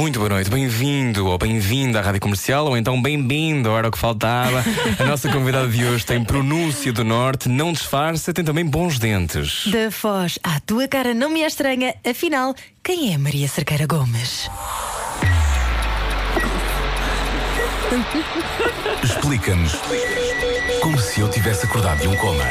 Muito boa noite, bem-vindo ou bem-vinda à Rádio Comercial ou então bem-vindo, era o que faltava. A nossa convidada de hoje tem pronúncia do Norte, não disfarça, tem também bons dentes. Da Foz à tua cara não me é estranha. Afinal, quem é Maria Cerqueira Gomes? Explica-nos como se eu tivesse acordado de um coma.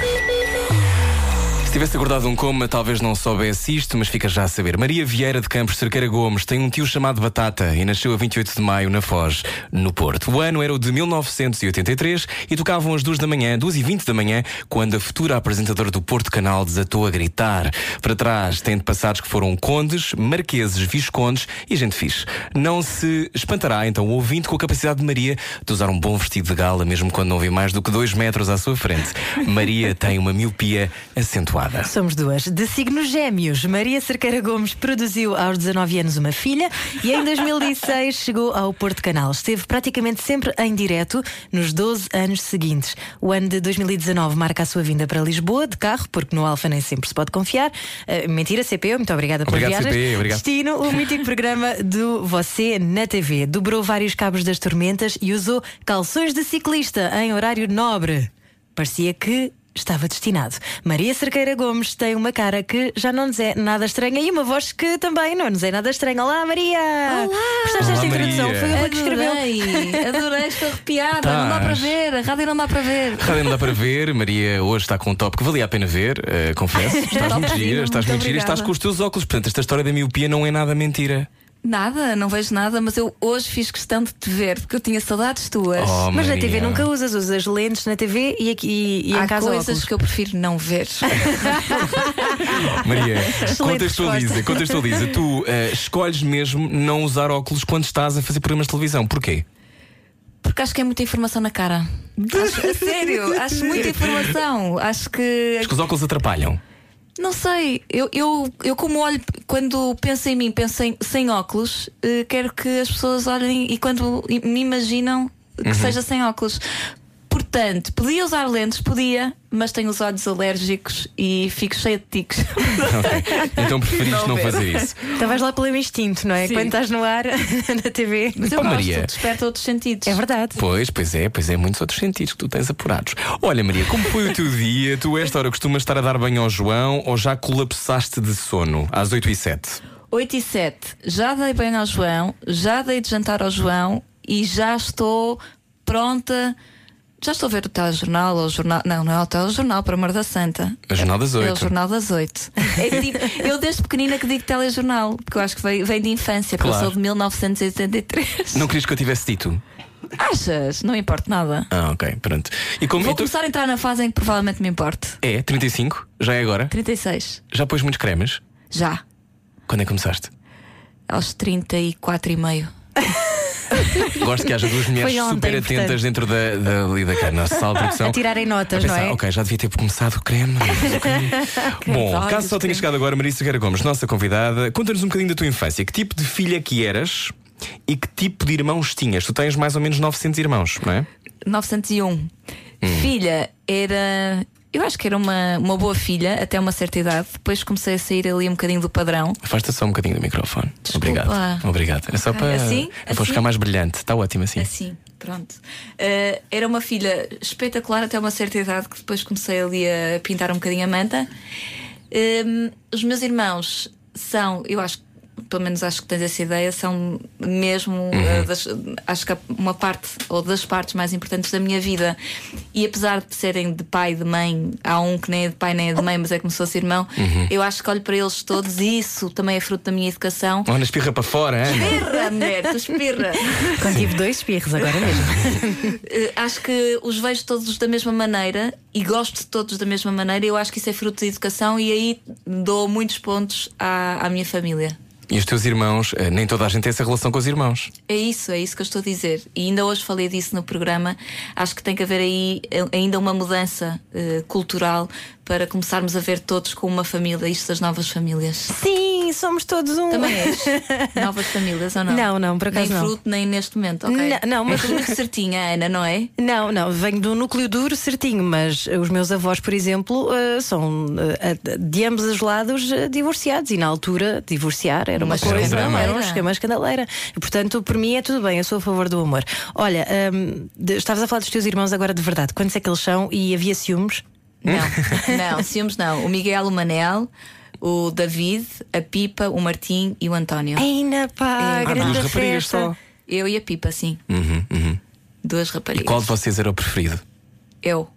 Se tivesse acordado um coma, talvez não soubesse isto, mas fica já a saber. Maria Vieira de Campos Cerqueira Gomes tem um tio chamado Batata e nasceu a 28 de maio na Foz, no Porto. O ano era o de 1983 e tocavam as duas da manhã, 2 e 20 da manhã, quando a futura apresentadora do Porto Canal desatou a gritar. Para trás tem de passados que foram condes, marqueses, viscondes e gente fixe. Não se espantará então o ouvinte com a capacidade de Maria de usar um bom vestido de gala, mesmo quando não vê mais do que dois metros à sua frente. Maria tem uma miopia acentuada. Somos duas. De signos gêmeos, Maria Cerqueira Gomes produziu aos 19 anos uma filha e em 2006 chegou ao Porto Canal. Esteve praticamente sempre em direto nos 12 anos seguintes. O ano de 2019 marca a sua vinda para Lisboa de carro, porque no Alfa nem sempre se pode confiar. Uh, mentira, CP, muito obrigada por Obrigado, viagens. CP, obrigado. Destino, o mítico programa do Você na TV. Dobrou vários cabos das tormentas e usou calções de ciclista em horário nobre. Parecia que estava destinado. Maria Cerqueira Gomes tem uma cara que já não nos é nada estranha e uma voz que também não nos é nada estranha. Olá, Maria! Olá! Gostaste desta Olá, introdução? Maria. Foi eu que escreveu. Adorei, adorei, estou arrepiada. Não dá para ver, a rádio não dá para ver. Rádio não dá para ver, Maria hoje está com um top que valia a pena ver, eh, confesso. Estás muito gira, estás muito muito gira e estás com os teus óculos. Portanto, esta história da miopia não é nada mentira. Nada, não vejo nada, mas eu hoje fiz questão de te ver porque eu tinha saudades tuas. Oh, Mas na Maria. TV nunca usas, usas lentes na TV e, aqui, e, e Há em casa coisas óculos. que eu prefiro não ver. Maria, Excelente contextualiza, contextualiza. Tu eh, escolhes mesmo não usar óculos quando estás a fazer programas de televisão. Porquê? Porque acho que é muita informação na cara. Acho, a sério, acho muita informação. Acho que. Acho que os óculos atrapalham. Não sei, eu, eu, eu como olho, quando penso em mim, penso em, sem óculos, eh, quero que as pessoas olhem e quando me imaginam que seja sem óculos. Portanto, podia usar lentes, podia, mas tenho os olhos alérgicos e fico cheia de tiques. Então preferiste não fazer isso. Então vais lá pelo instinto, não é? Sim. Quando estás no ar, na TV. Mas eu Oh, gosto, Maria. desperta outros sentidos. É verdade. Pois, pois é, pois é, muitos outros sentidos que tu tens apurados. Olha, Maria, como foi o teu dia? Tu, esta hora, costumas estar a dar banho ao João ou já colapsaste de sono às 8 e 7? 8 e 7, já dei bem ao João, já dei de jantar ao João e já estou pronta. Já estou a ver o telejornal ou o jornal. Não, não é o telejornal, para amor da Santa. O Jornal das É o Oito. Jornal das Oito. É tipo, eu desde pequenina que digo telejornal, porque eu acho que vem, vem de infância, porque Claro. eu sou de 1983. Não querias que eu tivesse dito? Achas? Não importa nada. Ah, ok, pronto. E como Vou tu- começar a entrar na fase em que provavelmente me importe. É, 35? Já é agora? 36. Já pôs muitos cremes? Já. Quando é que começaste? Aos 34 e meio. Gosto que haja duas mulheres ontem, super portanto. atentas dentro da, da, ali da nossa sala de produção. A tirarem notas, A pensar, não é? Ok, já devia ter começado o creme. Bom, olhos, caso só tenha chegado agora, Maria Cerqueira Gomes, nossa convidada, conta-nos um bocadinho da tua infância. Que tipo de filha que eras e que tipo de irmãos tinhas? Tu tens mais ou menos 900 irmãos, não é? 901. Filha era. Eu acho que era uma, uma boa filha até uma certa idade. Depois comecei a sair ali um bocadinho do padrão. Afasta só um bocadinho do microfone. Desculpa. Obrigado. Obrigado. É só para, Assim? é para Assim? ficar mais brilhante. Está ótimo assim. Assim, pronto. Eh, era uma filha espetacular até uma certa idade que depois comecei ali a pintar um bocadinho a manta. Ehm, os meus irmãos são, eu acho que pelo menos acho que tens essa ideia, são mesmo Uhum. eh, das- acho que uma parte ou das partes mais importantes da minha vida. E apesar de serem de pai e de mãe, há um que nem é de pai nem é de mãe, mas é como se fosse irmão, Uhum. eu acho que olho para eles todos e isso também é fruto da minha educação. Olha, espirra para fora, Ana. Espirra, mulher, tu espirra. Quando tive dois espirros agora mesmo. Eh, acho que os vejo todos da mesma maneira e gosto de todos da mesma maneira. Eu acho que isso é fruto da educação e aí dou muitos pontos à, à minha família. E os teus irmãos, eh, nem toda a gente tem essa relação com os irmãos. É isso, é isso que eu estou a dizer. E ainda hoje falei disso no programa. Acho que tem que haver aí eh, ainda uma mudança eh, cultural para começarmos a ver todos como uma família, isto das novas famílias. Sim, somos todos um. Também és? novas famílias ou não? Não, não, por acaso nem não. fruto, nem neste momento, ok? Não, não, mas- É tudo muito certinha, Ana, não é? Não, não, venho do núcleo duro certinho, mas os meus avós, por exemplo, eh, são eh, de ambos os lados eh, divorciados e na altura divorciar era uma, Uma coisa, escandaleira. era um esquema escandaleira. E, portanto, por mim é tudo bem, eu sou a favor do amor. Olha, hum, de- estavas a falar dos teus irmãos agora de verdade, quantos é que eles são e havia ciúmes? Não, não, ciúmes não. O Miguel, o Manel, o David, a Pipa, o Martim e o António. Ainda pá, É. Grande duas raparigas só. Eu e a Pipa, sim. Uhum, uhum. Duas E raparigas. qual de vocês era o preferido? Eu.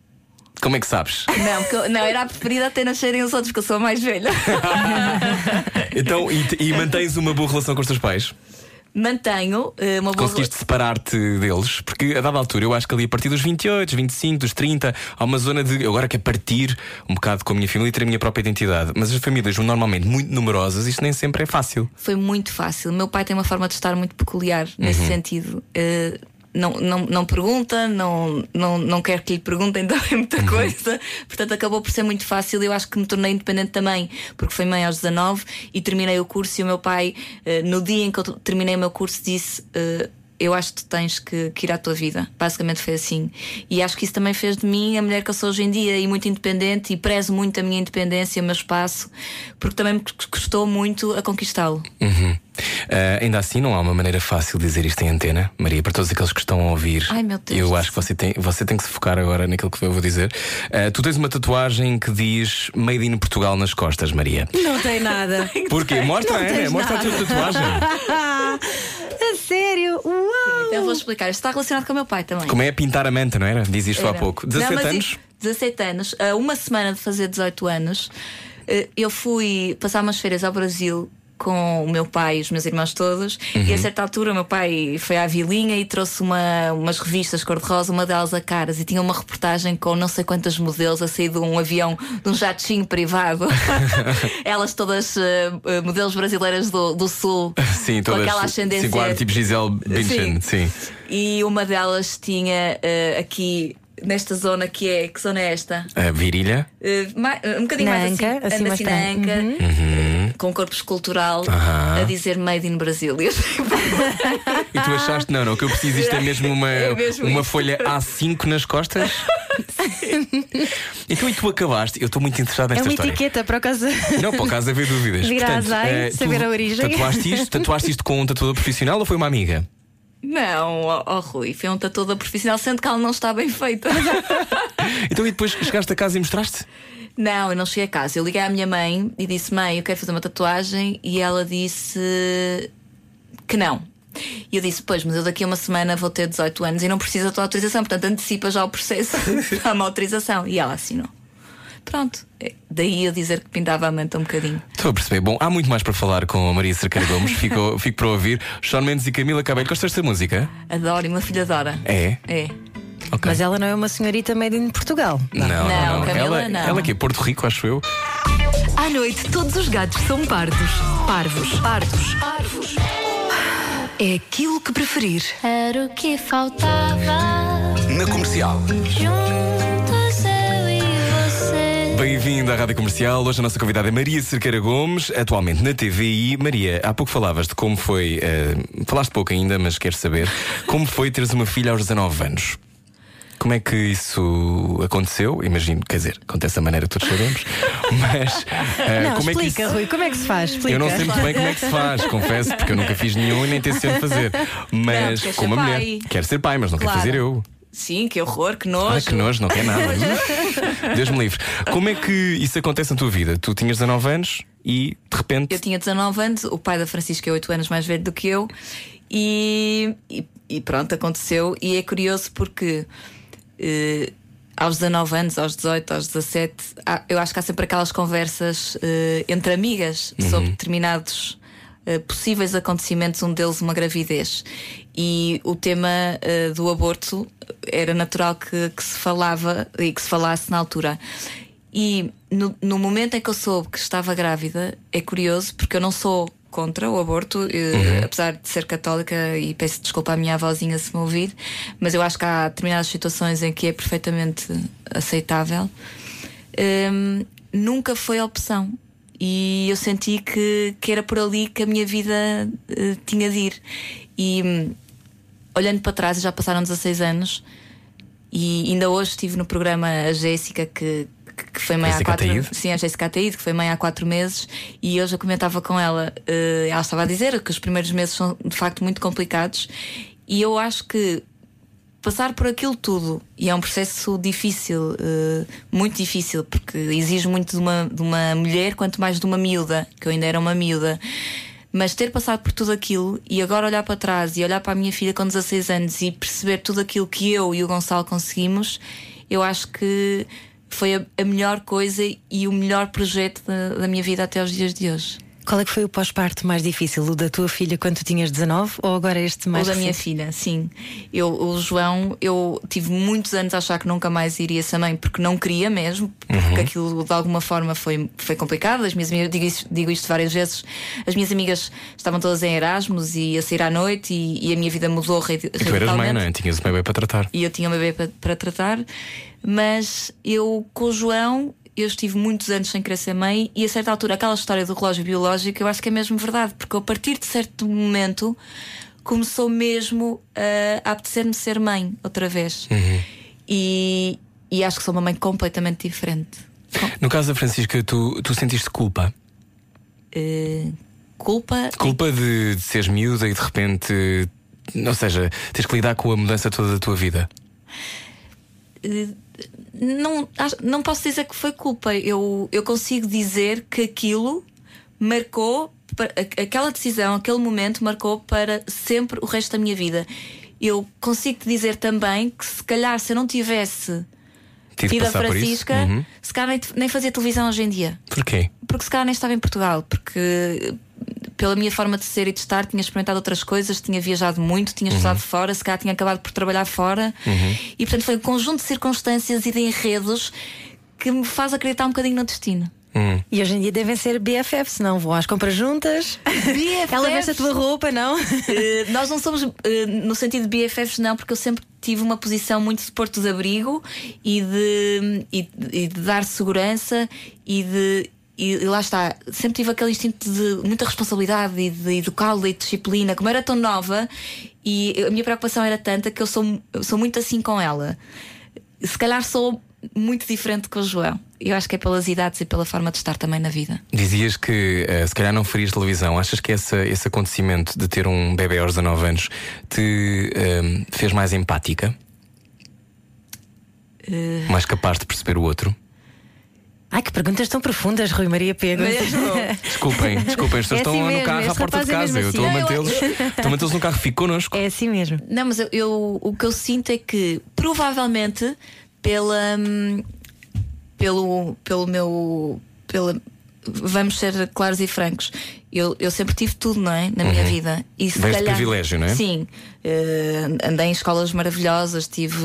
Como é que sabes? Não, porque eu- não, era a preferida até nascerem os outros, porque eu sou a mais velha. então, e, e mantens uma boa relação com os teus pais? Mantenho eh, uma boa Conseguiste separar-te deles? Porque a dada altura, eu acho que ali a partir dos 28, 25, dos 30, há uma zona de eu agora quero partir um bocado com a minha família e ter a minha própria identidade. Mas as famílias normalmente muito numerosas, isto nem sempre é fácil. Foi muito fácil. Meu pai tem uma forma de estar muito peculiar nesse Uhum. sentido. Eh, não, não, não pergunta, não, não, não quer que lhe perguntem também muita Uhum. coisa. Portanto, acabou por ser muito fácil. Eu acho que me tornei independente também, porque fui mãe aos 19 e terminei o curso. E o meu pai, eh, no dia em que eu terminei o meu curso, disse. Eu acho que tu tens que, que ir à tua vida. Basicamente foi assim. E acho que isso também fez de mim a mulher que eu sou hoje em dia e muito independente e prezo muito a minha independência, o meu espaço, porque também me custou muito a conquistá-lo. Uhum. Ah, ainda assim, não há uma maneira fácil de dizer isto em antena, Maria, para todos aqueles que estão a ouvir. Ai, meu Deus Eu do acho que você tem, você tem que se focar agora naquilo que eu vou dizer. Ah, tu tens uma tatuagem que diz Made in Portugal nas costas, Maria. Não tem nada. Porquê? Mostra, Não tens mostra nada. a tua tatuagem. a sério? Então eu vou explicar. Isto está relacionado com o meu pai também. Como é pintar a manta, não era? Diz isto há Era. pouco. Não, 17 mas anos? i- 17 anos. A uma semana de fazer 18 anos, eh, eu fui passar umas férias ao Brasil com o meu pai e os meus irmãos todos. Uhum. E a certa altura, o meu pai foi à vilinha e trouxe uma, umas revistas cor-de-rosa, uma delas a caras, e tinha uma reportagem com não sei quantas modelos a sair de um avião, de um jatinho privado. Elas todas eh, modelos brasileiras do, do Sul. Sim, com todas. aquela ascendência. Sim, claro, tipo Gisele Bündchen, sim. E uma delas tinha eh, aqui nesta zona que é. Que zona é esta? A virilha. Ma- um bocadinho Na mais anca, assim, assim mais assim na anca, Uhum. eh, com corpo escultural, Aham. a dizer Made in Brasil. E eu tipo, E tu achaste, não, não, o que eu preciso isto é mesmo uma, É mesmo uma isso. folha A5 nas costas? então e tu acabaste? Eu estou muito interessado É nesta uma história. etiqueta para o caso. Não, por acaso haver dúvidas. Vir à Portanto, Zai, eh, tu saber a origem. Tatuaste isto, tatuaste isto com um tatuador profissional ou foi uma amiga? Não, ó ó, Rui, foi um toda profissional, sendo que ela não está bem feita. Então e depois chegaste a casa e mostraste? Não, eu não cheguei a casa. Eu liguei à minha mãe e disse: Mãe, eu quero fazer uma tatuagem. E ela disse que não. E eu disse: Pois, mas eu daqui a uma semana vou ter 18 anos e não preciso da tua autorização, portanto antecipa já o processo para uma autorização. E ela assinou. Pronto, É, daí eu dizer que pintava a manta um bocadinho. Estou a perceber. Bom, há muito mais para falar com a Maria Cerqueira Gomes. Fico, fico para ouvir. Sean Mendes e Camila Cabello. Gostas desta música? Adoro e uma filha adora. É? É. Ok. Mas ela não é uma senhorita made in Portugal. Não, não, Não, não. Camila, ela, não. ela aqui é Porto Rico, acho eu. À noite, todos os gatos são pardos. Parvos. Pardos. Parvos. É aquilo que preferir. Era o que faltava. Na comercial. Juntos eu e você. Bem-vindo à Rádio Comercial. Hoje a nossa convidada é Maria Cerqueira Gomes, atualmente na TVI. Maria, há pouco falavas de como foi. eh, falaste pouco ainda, mas quero saber. Como foi teres uma filha aos 19 anos? Como é que isso aconteceu? Imagino, quer dizer, acontece da maneira que todos sabemos. Mas eh, Não, como é que explica, isso. Rui, como é que se faz? Explica. Eu não sei muito bem como é que se faz, confesso, porque eu nunca fiz nenhum e nem tenciono fazer. Mas Não, como ser a mulher, quero ser pai, mas não Claro. quero fazer eu. Sim, que horror, que nojo. Ai, que nojo, não quer nada. Deus me livre. Como é que isso acontece na tua vida? Tu tinhas 19 anos e de repente. Eu tinha 19 anos, o pai da Francisca é 8 anos mais velho do que eu, e, e- e pronto, aconteceu. E é curioso porque eh, aos 19 anos, aos 18, aos 17, há- eu acho que há sempre aquelas conversas eh, entre amigas sobre determinados. eh, possíveis acontecimentos, um deles uma gravidez. E o tema eh, do aborto era natural que, que se falava e que se falasse na altura. E no, no momento em que eu soube que estava grávida, é curioso porque eu não sou contra o aborto, eh, apesar de ser católica e peço desculpa à minha avózinha se me ouvir, mas eu acho que há determinadas situações em que é perfeitamente aceitável. Hum, nunca foi opção. E eu senti que, que era por ali que a minha vida eh, tinha de ir. E hum, olhando para trás, já passaram 16 anos, e ainda hoje estive no programa A Jéssica, que, que foi mãe Jéssica há quatro Ataíde? Sim, a Jéssica Ataíde, que foi mãe há quatro meses, e eu já comentava com ela. eh, ela estava a dizer que os primeiros meses são de facto muito complicados, e eu acho que passar por aquilo tudo, e é um processo difícil, eh, muito difícil, porque exige muito de uma, de uma mulher, quanto mais de uma miúda, que eu ainda era uma miúda. Mas ter passado por tudo aquilo e agora olhar para trás e olhar para a minha filha com 16 anos e perceber tudo aquilo que eu e o Gonçalo conseguimos, eu acho que foi a, a melhor coisa e o melhor projeto da, da minha vida até aos dias de hoje. Qual é que foi o pós-parto mais difícil? O da tua filha quando tu tinhas 19 ou agora este mais Ou da minha filha, sim. Eu, o João, eu tive muitos anos a achar que nunca mais iria ser mãe, porque não queria mesmo, porque aquilo de alguma forma foi, foi complicado. As minhas amigas, digo, isso- digo isto várias vezes, as minhas amigas estavam todas em Erasmus e a sair à noite e, e a minha vida mudou radi- E tu eras mãe, radicalmente. não é? Tinhas um bebê para tratar. E eu tinha um bebê para, para tratar, mas eu com o João. Eu estive muitos anos sem querer ser mãe e a certa altura aquela história do relógio biológico eu acho que é mesmo verdade, porque a partir de certo momento começou mesmo a apetecer-me ser mãe outra vez. E, e acho que sou uma mãe completamente diferente. No caso da Francisca, tu, tu sentiste culpa? eh, culpa. Culpa de, de seres miúda e de repente. Ou seja, tens que lidar com a mudança toda da tua vida. eh, não, não posso dizer que foi culpa. Eu, eu consigo dizer que aquilo marcou, aquela decisão, aquele momento marcou para sempre o resto da minha vida. Eu consigo te dizer também que se calhar se eu não tivesse tido a. Francisca, Uhum. se calhar nem, nem fazia televisão hoje em dia. Porquê? Porque se calhar nem estava em Portugal, porque pela minha forma de ser e de estar, tinha experimentado outras coisas, tinha viajado muito, tinha estudado fora, se calhar tinha acabado por trabalhar fora. E portanto foi um conjunto de circunstâncias e de enredos que me faz acreditar um bocadinho no destino. Hum. E hoje em dia devem ser BFF, senão vão às compras juntas. Ela veste a tua roupa, não? Eh, nós não somos, eh, no sentido de BFFs, não, porque eu sempre tive uma posição muito de porto de abrigo e de, e, e de dar segurança e de. E lá está, sempre tive aquele instinto de muita responsabilidade e de educá-la e de disciplina. Como era tão nova e a minha preocupação era tanta que eu sou, sou muito assim com ela. Se calhar sou muito diferente com o João. Eu acho que é pelas idades e pela forma de estar também na vida. Dizias que eh, se calhar não farias televisão. Achas que essa, esse acontecimento de ter um bebê aos 19 anos te ehm, fez mais empática? Eh, Mais capaz de perceber o outro? Ai, que perguntas tão profundas, Rui Maria Pego. Desculpem, desculpem, as pessoas É estão assim no mesmo, carro à porta de casa. é eu estou a assim. mantê-los estou a mantê-los no carro, fico connosco. É assim mesmo. Não, mas eu, eu- o que eu sinto é que provavelmente pela hum, pelo pelo meu pela vamos ser claros e francos. Eu, eu sempre tive tudo, não é? Na minha vida. E se Vens calhar- privilégio, não é? Sim. Eh, andei em escolas maravilhosas, tive.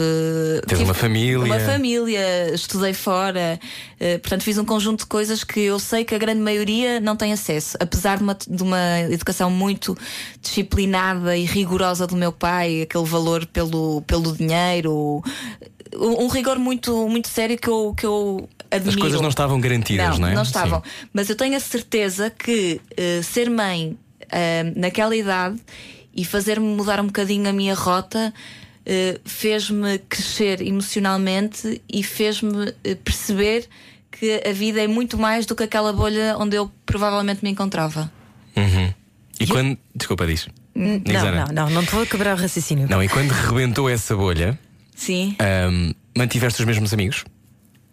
Tens tive uma família. Uma família, estudei fora. eh, portanto, fiz um conjunto de coisas que eu sei que a grande maioria não tem acesso. Apesar de uma, de uma educação muito disciplinada e rigorosa do meu pai, aquele valor pelo, pelo dinheiro, um, um rigor muito, muito sério que eu, que eu admiro. As coisas não estavam garantidas, não, é? Não estavam. Sim. Mas eu tenho a certeza que eh, ser mãe eh, naquela idade e fazer-me mudar um bocadinho a minha rota eh, fez-me crescer emocionalmente e fez-me perceber que a vida é muito mais do que aquela bolha onde eu provavelmente me encontrava. Uhum. E quando. Desculpa, diz. Não, não, não, não te vou quebrar o raciocínio. Não, e quando rebentou essa bolha, Sim, ahm, mantiveste os mesmos amigos?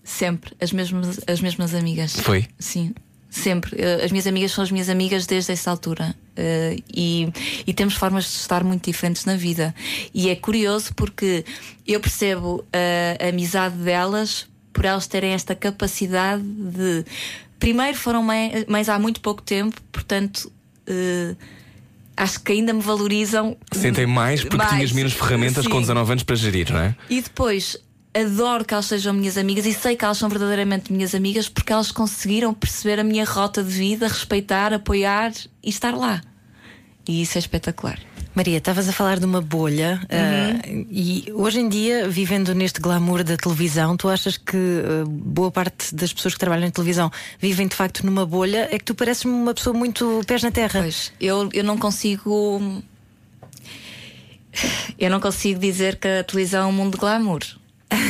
Sempre. As mesmas, as mesmas amigas. Foi? Sim, sempre. Eh, As minhas amigas são as minhas amigas desde essa altura. Eh, e, e temos formas de estar muito diferentes na vida. E é curioso porque eu percebo a, a amizade delas por elas terem esta capacidade de. Primeiro, foram mãe- mães há muito pouco tempo, portanto. eh, Acho que ainda me valorizam. Sentem mais porque mais. tinhas menos ferramentas com Sim. 19 anos para gerir, não é? E depois adoro que elas sejam minhas amigas e sei que elas são verdadeiramente minhas amigas porque elas conseguiram perceber a minha rota de vida, respeitar, apoiar e estar lá. E isso é espetacular. Maria, estavas a falar de uma bolha uh, e hoje em dia, vivendo neste glamour da televisão, tu achas que uh, boa parte das pessoas que trabalham na televisão vivem de facto numa bolha? É que tu pareces-me uma pessoa muito pés na terra. Pois, eu, eu não consigo. Eu não consigo dizer que a televisão é um mundo de glamour.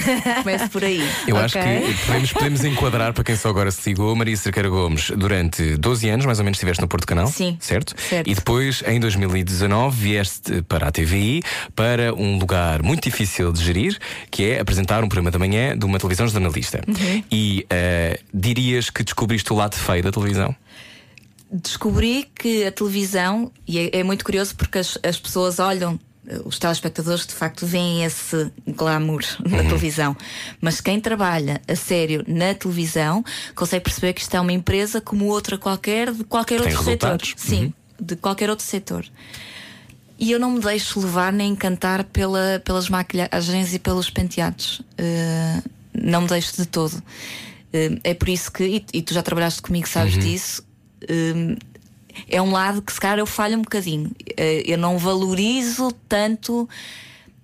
Começo por aí. Eu Ok. acho que podemos, podemos enquadrar para quem só agora se ligou. Maria Cerqueira Gomes, durante 12 anos, mais ou menos, estiveste no Porto Canal. Sim. Certo? Certo. E depois, em 2019, vieste para a TVI para um lugar muito difícil de gerir, que é apresentar um programa da manhã de uma televisão jornalista. Uhum. E eh, dirias que descobriste o lado feio da televisão? descobri que a televisão, e é, é muito curioso porque as, as pessoas olham, os telespectadores de facto veem esse glamour na televisão, mas quem trabalha a sério na televisão consegue perceber que isto é uma empresa como outra qualquer, de qualquer Tem outro setor. resultados. Sim, de qualquer outro setor. E eu não me deixo levar nem encantar pela, pelas maquilhagens e pelos penteados. Eh, não me deixo de todo. Eh, é por isso que, e, e tu já trabalhaste comigo, sabes disso. eh, é um lado que se calhar eu falho um bocadinho. Eh, eu não valorizo tanto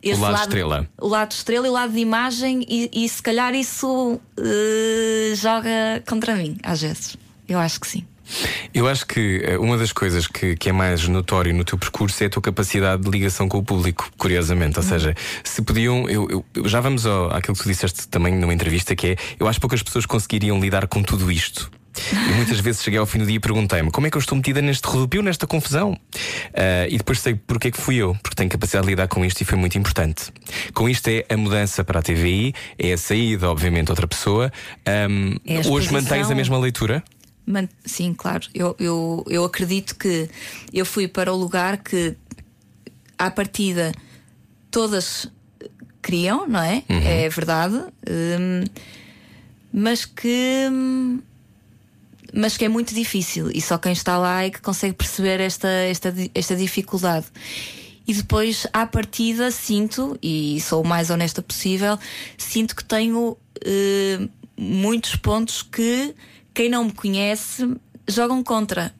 esse lado estrela. O lado estrela e o lado de imagem, e, e se calhar isso eh, joga contra mim, às vezes. Eu acho que sim. Eu acho que eh, uma das coisas que, que é mais notório no teu percurso é a tua capacidade de ligação com o público, curiosamente. Ou seja, se podiam. Eu, eu- já vamos ao, àquilo que tu disseste também numa entrevista, que é eu acho que poucas pessoas conseguiriam lidar com tudo isto. E muitas vezes cheguei ao fim do dia e perguntei-me como é que eu estou metida neste rodopio, nesta confusão. Ah, e depois sei porque é que fui eu, porque tenho capacidade de lidar com isto e foi muito importante. Com isto é a mudança para a TVI, é a saída, obviamente, outra pessoa. Ahm, É hoje mantens a mesma leitura? Sim, claro. Eu, eu, eu acredito que eu fui para o lugar que, à partida, todas queriam, não é? É verdade. Hum, mas que. hum, Mas que é muito difícil e só quem está lá é que consegue perceber esta, esta, esta dificuldade. E depois, à partida, sinto, e sou o mais honesta possível, sinto que tenho eh, muitos pontos que quem não me conhece jogam contra.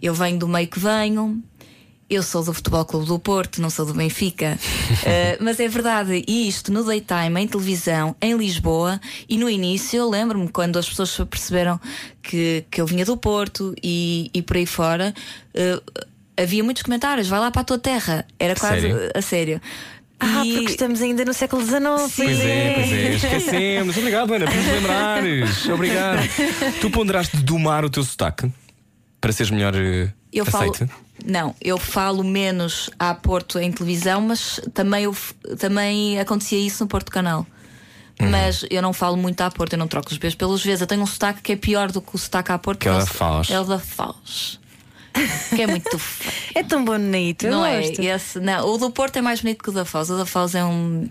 Eu venho do meio que venho, eu sou do Futebol Clube do Porto, não sou do Benfica. Eh, mas é verdade, e isto no daytime, em televisão, em Lisboa, e no início eu lembro-me quando as pessoas perceberam que, que eu vinha do Porto e, e por aí fora, eh, havia muitos comentários: vai lá para a tua terra. Era quase Sério? a sério. Ah, E- porque estamos ainda no século XIX. Pois é, pois é, esquecemos. Obrigado, Ana, por nos lembrares. Obrigado. Tu ponderaste de domar o teu sotaque para seres melhor eh, Eu falo, aceite? Não, eu falo menos a Porto em televisão, mas também, eu também acontecia isso no Porto Canal. Uhum. Mas eu não falo muito à Porto, eu não troco os Bs pelos Vs. Eu tenho um sotaque que é pior do que o sotaque à Porto. Que é o da Foz. É o da Foz. Que é muito feio. É tão bonito. eu não é? gosto. Esse, não. O do Porto é mais bonito que o da Foz. O da Foz é um.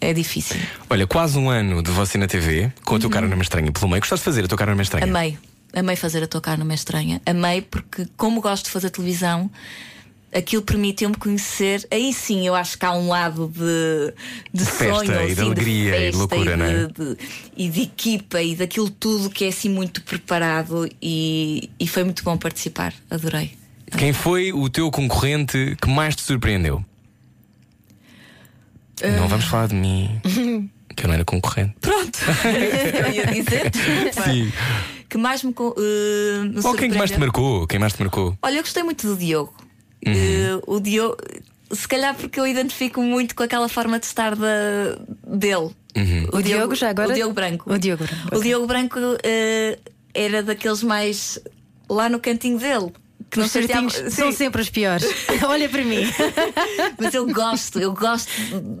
É difícil. Olha, quase um ano de você na TV, com a tua cara numa estranha pelo meio. Gostaste de fazer a tua cara numa estranha? Uhum. Amei. Amei fazer a tua cara numa estranha. Amei porque, como gosto de fazer televisão, aquilo permitiu-me conhecer. Aí sim, eu acho que há um lado de, de, De festa sonho, e de assim, alegria e de festa loucura, e não é? de, de- e de equipa e daquilo tudo que é assim muito preparado. E, e foi muito bom participar. Adorei. Quem foi o teu concorrente que mais te surpreendeu? Não vamos falar de mim, que eu não era concorrente. Pronto, eu ia dizer. Sim. Que mais me. eh, me Ou quem que mais te marcou? Quem mais te marcou? Olha, eu gostei muito do Diogo. Uhum. Eh, o Diogo, se calhar porque eu identifico muito com aquela forma de estar da, dele. Uhum. O Diogo já agora? O Diogo Branco. O Diogo Branco, O. Diogo Branco eh, era daqueles mais lá no cantinho dele. Que não Os certinhos são sempre os piores. Olha para mim. Mas eu gosto, eu gosto,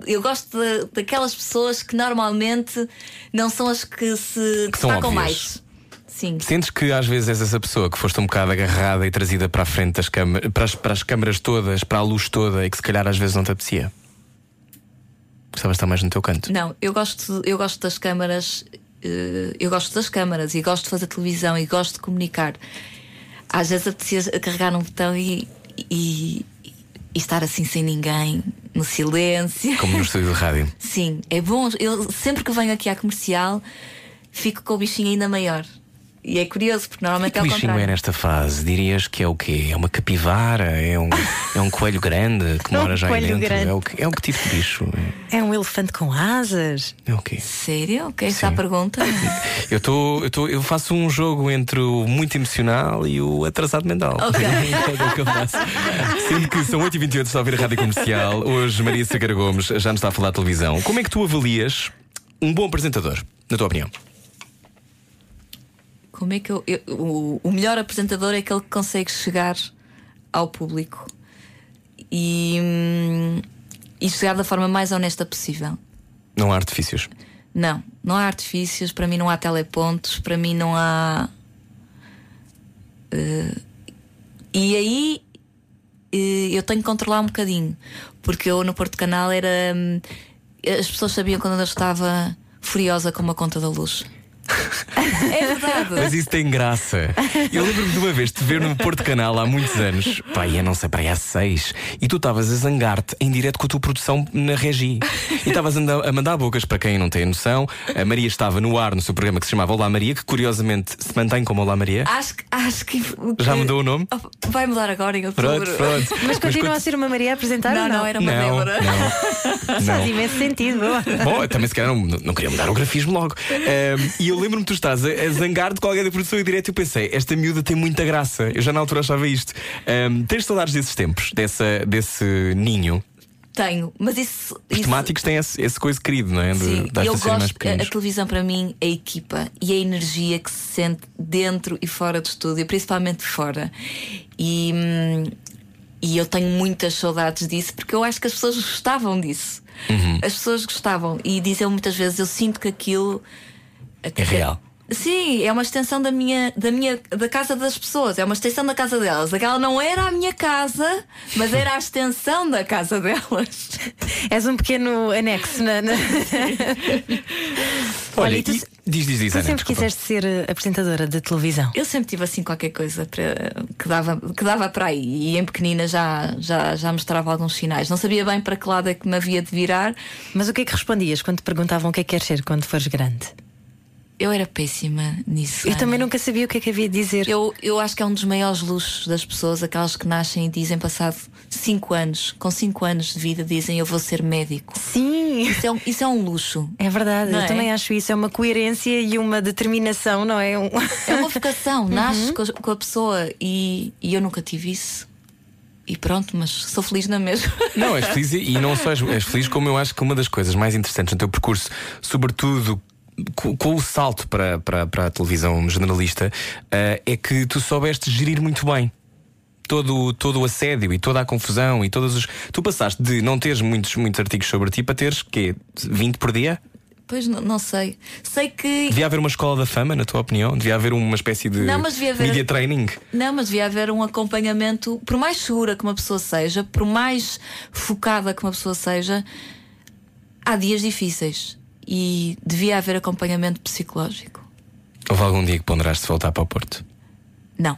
eu gosto de- daquelas pessoas que normalmente não são as que se Que destacam mais. Sim. Sentes que às vezes és essa pessoa que foste um bocado agarrada e trazida para a frente das câmaras, para as, para as câmaras todas, para a luz toda e que se calhar às vezes não te apetecia? Gostavas de estar mais no teu canto? Não, eu gosto, eu gosto das câmaras, eh, eu gosto das câmaras e gosto de fazer televisão e gosto de comunicar. Às vezes apetecia carregar num botão e, e, e estar assim sem ninguém no silêncio. Como no estúdio de rádio. Sim, é bom. Eu sempre que venho aqui à comercial fico com o bichinho ainda maior. E é curioso, porque E normalmente que é o bichinho é contrário. nesta fase? Dirias que é o quê? É uma capivara? É um, é um coelho grande que É um mora já aí dentro? grande. É o, que, é o que tipo de bicho? É um elefante com asas. É o quê? Sério? Que é essa a pergunta? Eu, tô, eu, tô, eu faço um jogo entre o muito emocional e o atrasado mental. Ok. é o que eu faço. Sendo que são 8h28, está a ouvir a rádio comercial. Hoje, Maria Sacara Gomes já nos está a falar de televisão. Como é que tu avalias um bom apresentador, na tua opinião? Como é que eu. eu- o, o melhor apresentador é aquele que consegue chegar ao público e, hum, e chegar da forma mais honesta possível. Não há artifícios. Não, não há artifícios, para mim não há telepontos, para mim não há. eh, e aí eh, eu tenho que controlar um bocadinho, porque eu no Porto Canal era. hum, as pessoas sabiam quando eu estava furiosa com uma conta da luz. É verdade. Mas isso tem graça. Eu lembro-me de uma vez te ver no Porto Canal há muitos anos, pá, eu não sei, para aí há seis, e tu estavas a zangar-te em direto com a tua produção na Regi. E estavas a anda- a mandar bocas para quem não tem noção. A Maria estava no ar no seu programa que se chamava Olá Maria, que curiosamente se mantém como Olá Maria. Acho que. Acho que Já mudou o nome? Oh, Vai mudar agora em outubro. Pronto, pronto. Mas continua a ser uma Maria a apresentar Não, não, não? era uma Não, Débora. não, não. Faz imenso sentido. Bom, também se calhar não, não queria mudar o grafismo logo. Ahm, e eu lembro-me que tu estás a, a zangar-te com alguém da produção e direto e eu pensei, esta miúda tem muita graça. Eu já na altura achava isto. Ahm, tens saudades desses tempos, dessa, desse ninho? Tenho, mas isso. Os isso temáticos têm esse, esse coisa querido, não é? Sim, eu gosto. A, a televisão para mim é a equipa e a energia que se sente dentro e fora do estúdio, principalmente fora. E, hum, e eu tenho muitas saudades disso porque eu acho que as pessoas gostavam disso. Uhum. As pessoas gostavam e diziam muitas vezes: eu sinto que aquilo É real. Sim, é uma extensão da minha, da minha da casa das pessoas, é uma extensão da casa delas. Aquela não era a minha casa, mas era a extensão da casa delas. És um pequeno anexo. Na, na- Olha, Olha, e tu e- diz, diz, diz, Tu Ana, sempre desculpa. quiseste ser eh, apresentadora de televisão. Eu sempre tive assim qualquer coisa para, que, dava, que dava para aí. E em pequenina já, já, já mostrava alguns sinais. Não sabia bem para que lado é que me havia de virar. Mas o que é que respondias quando te perguntavam o que é que queres ser quando fores grande? Eu era péssima nisso. Eu Ana. também nunca sabia o que é que havia de dizer. Eu, eu acho que é um dos maiores luxos das pessoas, aquelas que nascem e dizem, passado 5 anos, com 5 anos de vida, dizem eu vou ser médico. Sim, Isso é um, isso é um luxo. é verdade. Não eu é? também acho isso. É uma coerência e uma determinação, não é? Um- É uma vocação, nasces com, a- com a pessoa e, e eu nunca tive isso. E pronto, mas sou feliz na mesma. Não, és feliz e e não só és, és feliz, como eu acho que uma das coisas mais interessantes no teu percurso, sobretudo co- com, o salto para, para, para a televisão generalista, eh, é que tu soubeste gerir muito bem. Todo, todo o assédio e toda a confusão e todos os. Tu passaste de não teres muitos, muitos artigos sobre ti para teres quê? 20 por dia? Pois não, não sei. Sei que. Devia haver uma escola da fama, na tua opinião? Devia haver uma espécie de Não, haver- media training? Não, mas devia haver um acompanhamento, por mais segura que uma pessoa seja, por mais focada que uma pessoa seja, há dias difíceis. E devia haver acompanhamento psicológico. Houve algum dia que ponderaste voltar para o Porto? Não.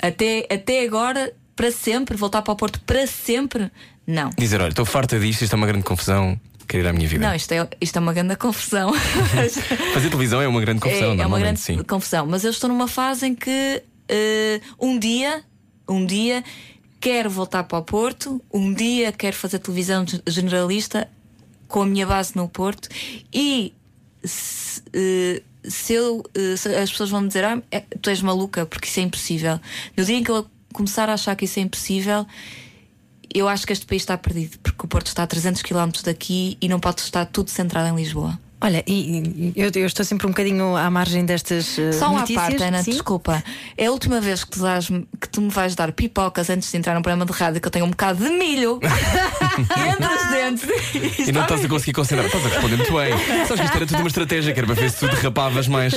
Até, até agora, para sempre, voltar para o Porto para sempre, não. Dizer, olha, estou farta disto, isto é uma grande confusão, quero ir à minha vida. Não, isto é, isto é uma grande confusão. Fazer televisão é uma grande confusão, é, é uma grande sim. confusão. Mas eu estou numa fase em que eh, um dia, um dia quero voltar para o Porto, um dia quero fazer televisão ge- generalista com a minha base no Porto e se, eh, se eu, eh, se as pessoas vão me dizer, ah, é, tu és maluca, porque isso é impossível. No dia em que eu começar a achar que isso é impossível, eu acho que este país está perdido, porque o Porto está a 300 km daqui e não pode estar tudo centrado em Lisboa. Olha, e, e eu, eu estou sempre um bocadinho à margem destas eh, Só uma notícias. parte, Ana, Sim? desculpa. É a última vez que tu, dás, que tu me vais dar pipocas antes de entrar num programa de rádio que eu tenho um bocado de milho entre os dentes. E não estás a conseguir concentrar, estás a responder muito bem. Sabes que isto era tudo uma estratégia, que era para ver se tu derrapavas mais.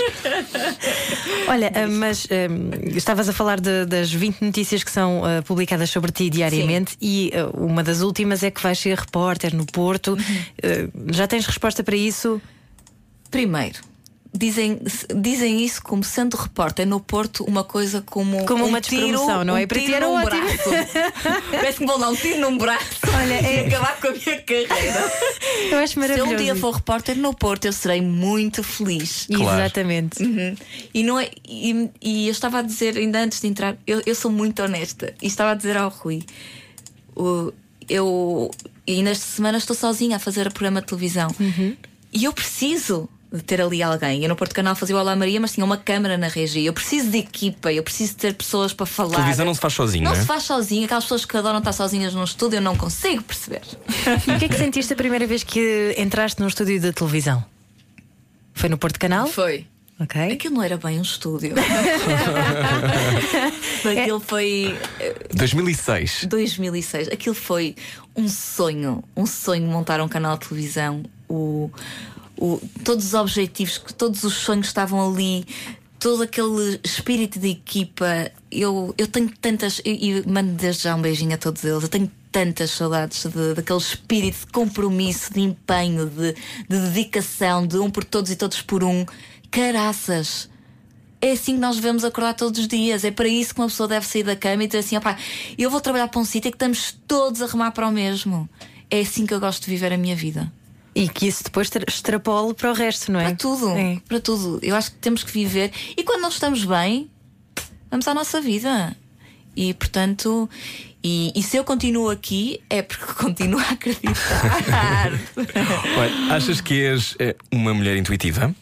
Olha, ah, mas ah, estavas a falar de- das 20 notícias que são ah, publicadas sobre ti diariamente e ah, uma das últimas é que vais ser repórter no Porto. Uhum. Já tens resposta para isso? Primeiro. Dizem, dizem isso como sendo repórter no Porto uma coisa como, Como um uma tiro, não é? um Para ti tiro era num ótimo. braço. Parece que me vão dar um tiro num braço. Olha, é, acabar com a minha carreira. eu acho Se maravilhoso. eu um dia for repórter no Porto, eu serei muito feliz. Claro. Exatamente. Uhum. E, não é, e, e eu estava a dizer, ainda antes de entrar, eu, eu sou muito honesta. E estava a dizer ao Rui: o, eu e nesta semana estou sozinha a fazer o programa de televisão. E eu preciso de ter ali alguém. Eu no Porto Canal fazia o Olá Maria, mas tinha uma câmara na regia. Eu preciso de equipa, eu preciso ter pessoas para falar. Televisão não se faz sozinho, Não é? se faz sozinho. Aquelas pessoas que adoram estar sozinhas num estúdio, eu não consigo perceber. E o que é que sentiste a primeira vez que entraste num estúdio de televisão? Foi no Porto Canal? Foi. Ok. Aquilo não era bem um estúdio. Aquilo foi. eh, 2006. 2006. Aquilo foi um sonho, um sonho montar um canal de televisão. O, o, todos os objetivos, todos os sonhos estavam ali, todo aquele espírito de equipa. Eu, eu tenho tantas, e mando desde já um beijinho a todos eles. Eu tenho tantas saudades de, daquele espírito de compromisso, de empenho, de, de dedicação, de um por todos e todos por um. Caraças! É assim que nós devemos acordar todos os dias. É para isso que uma pessoa deve sair da cama e dizer assim: opá, eu vou trabalhar para um sítio que estamos todos a remar para o mesmo. É assim que eu gosto de viver a minha vida. E que isso depois tra- extrapole para o resto, não é? Para tudo. É. Para tudo. Eu acho que temos que viver. E quando não estamos bem, vamos à nossa vida. E portanto. E, e se eu continuo aqui é porque continuo a acreditar. Olha, achas que és eh, uma mulher intuitiva?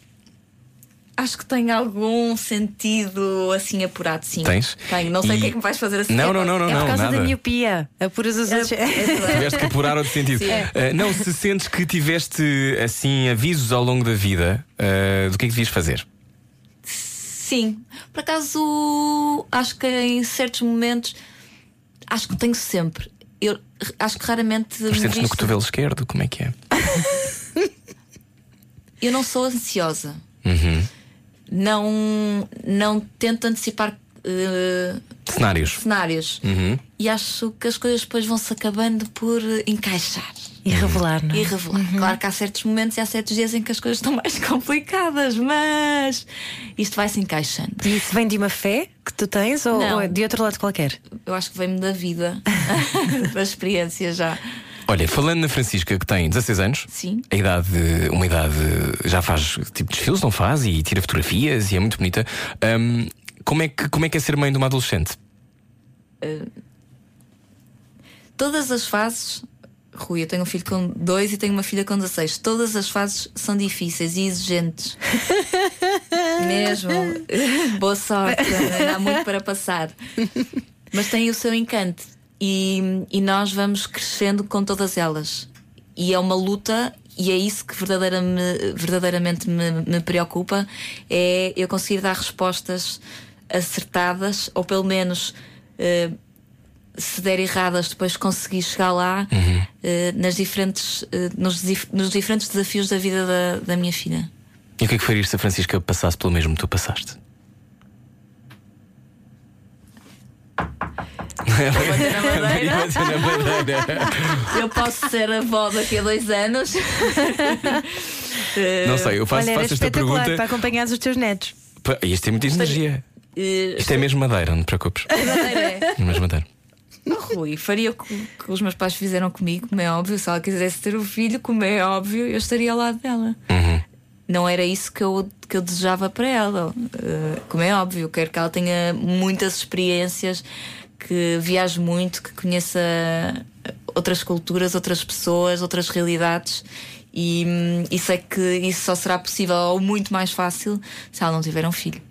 Acho que tem algum sentido assim apurado, sim. Tens? Tenho. Não sei E- o que é que me vais fazer assim. Não, não, não, não, É por causa nada. da miopia. Apuras os outros. Tiveste que apurar outro sentido. Eh, não, se sentes que tiveste assim avisos ao longo da vida eh, do que é que devias fazer. Sim, por acaso acho que em certos momentos acho que tenho sempre. Eu acho que raramente me Mas sentes no visto- cotovelo esquerdo, como é que é? Eu não sou ansiosa. Uhum. Não, não tento antecipar eh, Cenários. cenários. Uhum. E acho que as coisas depois vão se acabando por encaixar. E revelar, não é? E revelar. Claro que há certos momentos e há certos dias em que as coisas estão mais complicadas, mas isto vai se encaixando. E isso vem de uma fé que tu tens ou, ou é de outro lado qualquer? Eu acho que vem-me da vida, da experiência já. Olha, falando na Francisca, que tem 16 anos, Sim. a idade, uma idade, já faz tipo desfiles, não faz? E tira fotografias e é muito bonita. Ahm, como, é que, como é que é ser mãe de uma adolescente? Todas as fases, Rui, eu tenho um filho com dois e tenho uma filha com 16. Todas as fases são difíceis e exigentes. Mesmo. Boa sorte, há muito para passar. Mas tem o seu encanto. E, e nós vamos crescendo com todas elas. E é uma luta. E é isso que verdadeiramente, verdadeiramente me, me preocupa: é eu conseguir dar respostas acertadas, ou pelo menos eh, se der erradas, depois conseguir chegar lá eh, nas diferentes, eh, nos, nos diferentes desafios da vida da, da minha filha. E o que é que farias se a Francisca passasse pelo mesmo que tu passaste? Na madeira. Eu posso ser avó daqui a dois anos. Não sei, eu faço, Olha, faço esta espetacular pergunta. para acompanhar os teus netos. Pa- Isto tem muita energia. eh, Isto é mesmo madeira, não te preocupes. verdadeiro é. É mesmo madeira. Oh, Rui, faria o que, que os meus pais fizeram comigo, como é óbvio. Se ela quisesse ter o filho, como é óbvio, eu estaria ao lado dela. Uhum. Não era isso que eu, que eu desejava para ela. Eh, como é óbvio, eu quero que ela tenha muitas experiências, que viaje muito, que conheça outras culturas, outras pessoas, outras realidades. E, hum, e sei que isso só será possível ou muito mais fácil se ela não tiver um filho.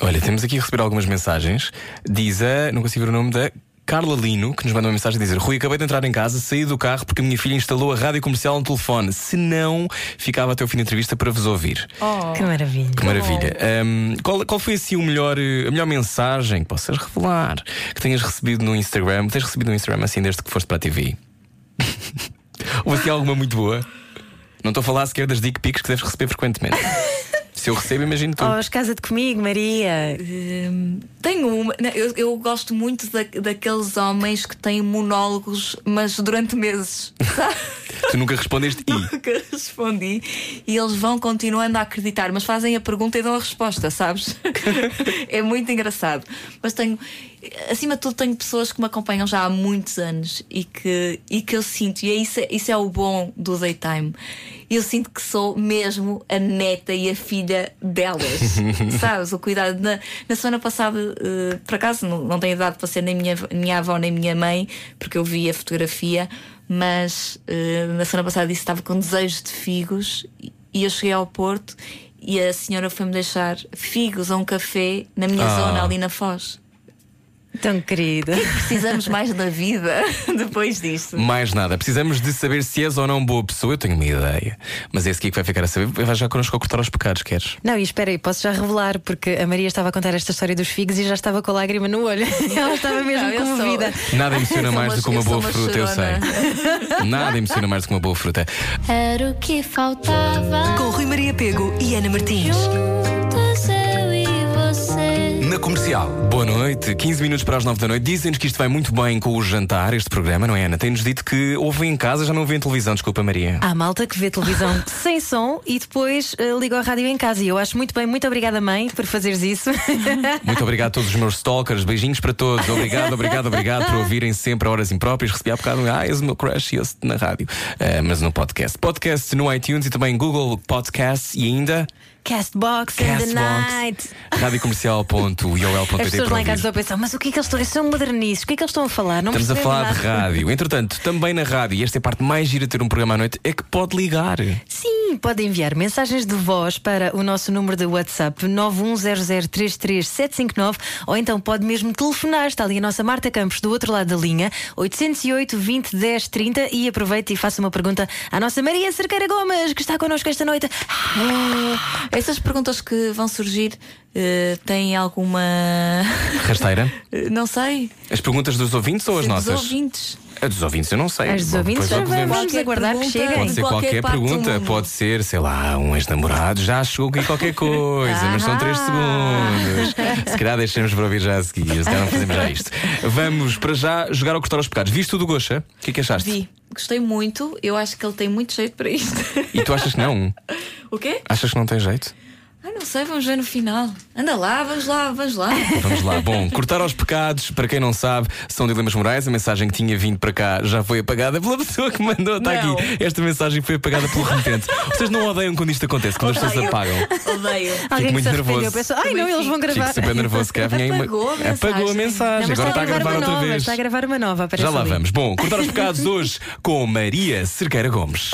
Olha, temos aqui a receber algumas mensagens. Diz a. Não consigo ver o nome da. Carla Lino, que nos manda uma mensagem a dizer: Rui, acabei de entrar em casa, saí do carro porque a minha filha instalou a rádio comercial no telefone. Se não, ficava até o fim da entrevista para vos ouvir. Que maravilha. Que maravilha. Ahm, qual, qual foi assim o melhor, a melhor mensagem que possas revelar que tenhas recebido no Instagram? Tens recebido no Instagram assim desde que foste para a TV? Houve assim alguma muito boa? Não estou a falar sequer das dick pics que deves receber frequentemente. Se eu recebo, imagino tu. Oh, casa-te comigo, Maria. Hum, tenho uma. não, Eu, eu gosto muito da- daqueles homens que têm monólogos, mas durante meses. Tu nunca respondeste e. Nunca respondi e eles vão continuando a acreditar, mas fazem a pergunta e dão a resposta, sabes? é muito engraçado. Mas tenho, acima de tudo, tenho pessoas que me acompanham já há muitos anos e que, e que eu sinto, e é isso, isso é o bom do daytime. Eu sinto que sou mesmo a neta e a filha delas, sabes? O cuidado. Na, na semana passada, eh, por acaso, não, não tenho idade para ser nem minha, minha avó nem minha mãe, porque eu vi a fotografia, mas eh, na semana passada disse que estava com desejos de figos e- e eu cheguei ao Porto e a senhora foi-me deixar figos a um café na minha Ah. zona, ali na Foz. Tão querida. Precisamos mais da vida depois disto. Mais nada, precisamos de saber se és ou não boa pessoa. Eu tenho uma ideia, mas esse aqui que vai ficar a saber vai já connosco a cortar os pecados, queres? Não, e espera aí, posso já revelar, porque a Maria estava a contar esta história dos figos e já estava com a lágrima no olho. Ela estava mesmo Não, eu sou- comovida. Nada emociona mais do que uma boa uma fruta, eu sei. Nada emociona mais do que uma boa fruta. Era o que faltava. Com Rui Maria Pego e Ana Martins. Eu Na comercial. Boa noite, 15 minutos para as 9 da noite. Dizem-nos que isto vai muito bem com o jantar, este programa, não é, Ana? Tem-nos dito que ouvem em casa, já não vêem televisão, desculpa, Maria. Há malta que vê televisão sem som e depois eh, liga ao rádio em casa. E eu acho muito bem, muito obrigada, mãe, por fazeres isso. Muito obrigado a todos os meus stalkers, beijinhos para todos. Obrigado, obrigado, obrigado por ouvirem sempre a horas impróprias. Recebi há bocado, ah, és o meu crush e na rádio, Ah, mas no podcast. Podcast no iTunes e também Google Podcasts e ainda Castbox in the night. radiocomercial.iol.pt As pessoas lá em casa estão a pensar, mas o que é que eles estão? Eles são modernices, o que é que eles estão a falar? Não Estamos a falar de nada. rádio. Entretanto, também na rádio, e esta é a parte mais gira de ter um programa à noite, é que pode ligar. Sim, pode enviar mensagens de voz para o nosso número de WhatsApp 910033759 ou então pode mesmo telefonar. Está ali a nossa Marta Campos do outro lado da linha, 808 20 10 30 e aproveite e faça uma pergunta à nossa Maria Cerqueira Gomes, que está connosco esta noite. Ah, Essas perguntas que vão surgir eh, têm alguma. Rasteira. Não sei. As perguntas dos ouvintes ou as Dos nossas? ouvintes. A dos ouvintes eu não sei. As dos Bom, ouvintes já vamos aguardar que cheguem. Pode ser Qualquer qualquer, pergunta, pode ser, sei lá, um ex-namorado, já chegou aqui qualquer coisa, mas são 3 segundos. Se calhar deixamos para ouvir já a seguir, se calhar não fazemos já isto. Vamos para já jogar ao cortar os pecados. Viste o do Gosha? O que é que achaste? Vi. Gostei muito. Eu acho que ele tem muito jeito para isto. E tu achas que não? o quê? Achas que não tem jeito? Ai, não sei, vamos ver no final. Anda lá, vamos lá, vamos lá. Vamos lá. Bom, cortar aos pecados, para quem não sabe, são dilemas morais. A mensagem que tinha vindo para cá já foi apagada pela pessoa que mandou. Está Não. aqui. Esta mensagem foi apagada pelo remetente. Vocês não odeiam quando isto acontece, quando as pessoas Odeio. apagam. Odeio. Alguém que muito se nervoso. pensou, ai não, eles fico. vão gravar. Fico super nervoso. Calhar vinha aí uma- Apagou a mensagem. Apagou a Não, mensagem. mas Agora está a gravar uma outra nova, vez. Está a gravar uma nova, aparece Já lá ali. vamos. Bom, cortar os pecados hoje com Maria Cerqueira Gomes.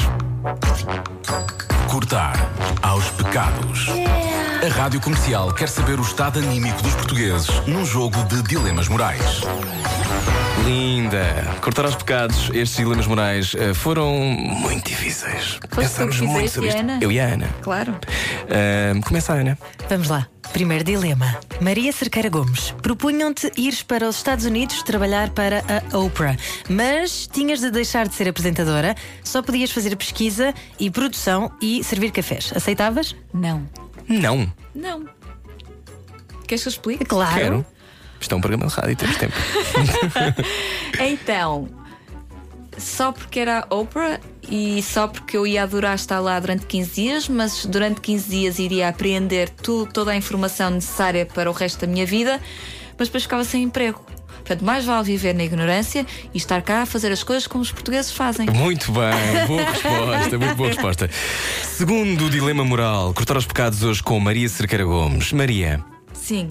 Cortar aos pecados. A Rádio Comercial quer saber o estado anímico dos portugueses num jogo de dilemas morais. Linda. Cortar aos pecados, estes dilemas morais eh, foram muito difíceis. que Pensámos muito sobre isto. Ana? Eu e a Ana. Claro. Ah, começa a Ana. Vamos lá. Primeiro dilema. Maria Cerqueira Gomes. Propunham-te ires para os Estados Unidos trabalhar para a Oprah, mas tinhas de deixar de ser apresentadora, só podias fazer pesquisa e produção e servir cafés. Aceitavas? Não. Não. Não. Queres que eu explique? Claro. Quero. Isto é um programa de rádio, temos tempo. Então, só porque era a Oprah e só porque eu ia adorar estar lá durante 15 dias, mas durante 15 dias iria apreender tu, toda a informação necessária para o resto da minha vida, mas depois ficava sem emprego. Portanto, mais vale viver na ignorância e estar cá a fazer as coisas como os portugueses fazem. Muito bem, boa resposta, muito boa resposta. Segundo dilema moral, cortar os pecados hoje com Maria Cerqueira Gomes. Maria, Sim,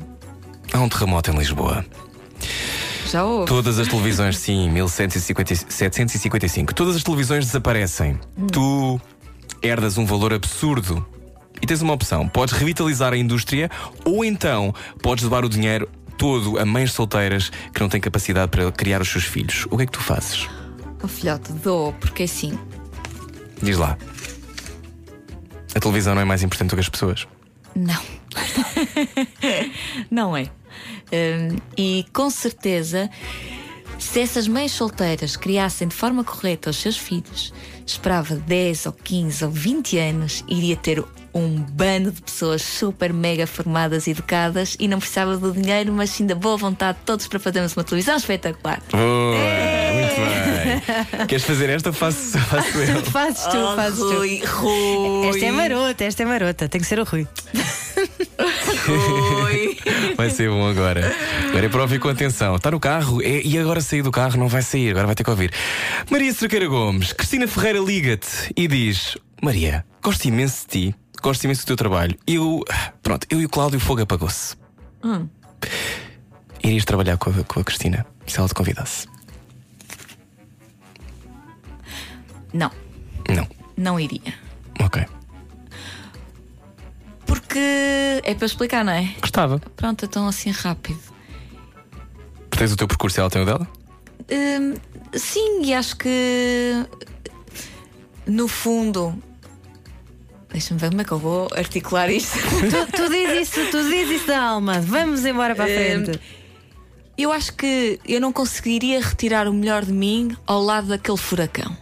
há um terremoto em Lisboa. já houve. Todas as televisões, sim, 1755. Todas as televisões desaparecem. Tu herdas um valor absurdo. E tens uma opção: podes revitalizar a indústria ou então podes levar o dinheiro todo a mães solteiras que não têm capacidade para criar os seus filhos. O que é que tu fazes? Oh, filhote, dou, porque assim. Diz lá. A televisão não é mais importante do que as pessoas. Não. não é. Hum, e com certeza, se essas mães solteiras criassem de forma correta os seus filhos, esperava 10 ou 15 ou 20 anos, iria ter um bando de pessoas super mega formadas e educadas e não precisava do dinheiro, mas sim da boa vontade de todos para fazermos uma televisão espetacular. Boa, muito bem. Queres fazer esta? Faço, faço eu. Fazes tu, fazes tu. Oh, Rui, Rui. Esta é marota, esta é marota. Tem que ser o Rui. Vai ser bom agora. Agora é para ouvir com atenção. Está no carro é- e agora sair do carro não vai sair, agora vai ter que ouvir. Maria Cerqueira Gomes, Cristina Ferreira liga-te e diz: Maria, gosto imenso de ti, gosto imenso do teu trabalho. Eu, pronto, eu e o Cláudio o Fogo apagou-se. Irias trabalhar com a, com a Cristina se ela te convidasse? Não, Não. não iria. Ok. Porque é para explicar, não é? Gostava. Pronto, então assim rápido. Tens o teu percurso e ela tem o dela? Hum, sim, e acho que no fundo. Deixa-me ver como é que eu vou articular isto. tu, tu diz isso, tu diz isso da alma. Vamos embora para a frente. Eu acho que eu não conseguiria retirar o melhor de mim ao lado daquele furacão,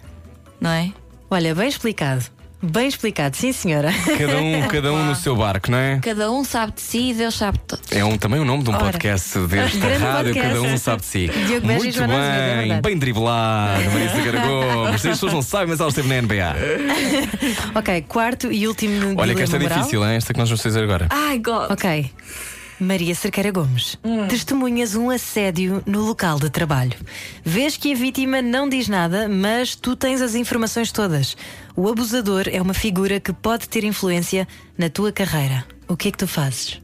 não é? Olha, bem explicado. Bem explicado, sim senhora. Cada um, cada um no seu barco, não é? Cada um sabe de si e Deus sabe de todos. É um, também o nome de um Ora. podcast desta Grande rádio, podcast. cada um sabe de si. Diogo Beja e Muito Joana Azevedo, é bem, verdade. bem driblado, Marisa Gomes. As pessoas não sabem, mas ela esteve na NBA. ok, quarto e último Olha que esta é dilema moral. difícil, hein? esta que nós vamos fazer agora. Ai, God! Ok. Maria Cerqueira Gomes, testemunhas um assédio no local de trabalho. Vês que a vítima não diz nada, mas tu tens as informações todas. O abusador é uma figura que pode ter influência na tua carreira. O que é que tu fazes?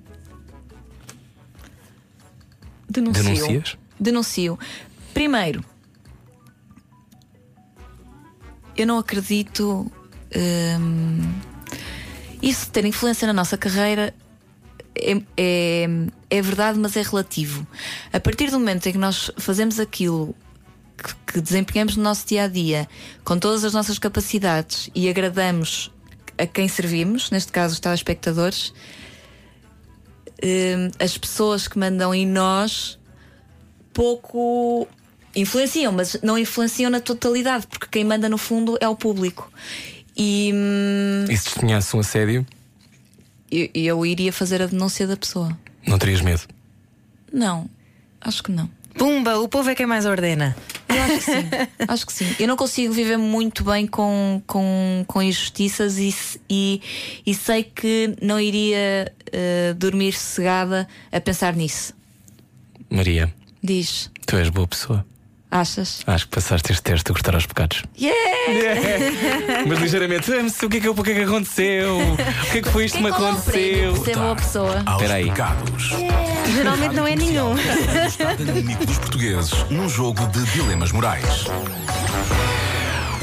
Denuncio. Denuncias? Denuncio. Primeiro, eu não acredito. hum, isso ter influência na nossa carreira é, é, é verdade, mas é relativo. A partir do momento em que nós fazemos aquilo que, que desempenhamos no nosso dia a dia, com todas as nossas capacidades e agradamos a quem servimos, neste caso os telespectadores, hum, as pessoas que mandam em nós pouco influenciam, mas não influenciam na totalidade, porque quem manda no fundo é o público. E hum, E se testemunhasse um assédio, eu, eu iria fazer a denúncia da pessoa. não terias medo? Não, acho que não. Pumba, o povo é quem mais ordena. Eu acho que sim. acho que sim. Eu não consigo viver muito bem com, com, com injustiças e, e, e sei que não iria eh, dormir sossegada a pensar nisso. Maria, Diz, tu és boa pessoa. Achas? Acho que passaste este teste a gostar aos pecados. Yeah! Mas ligeiramente, "Ah, mas o que é que, o que, é que aconteceu? O que é que foi isto que me aconteceu? Ser boa pessoa. Espera aí. pecados. Geralmente não é nenhum. Anímico dos portugueses num jogo de dilemas morais.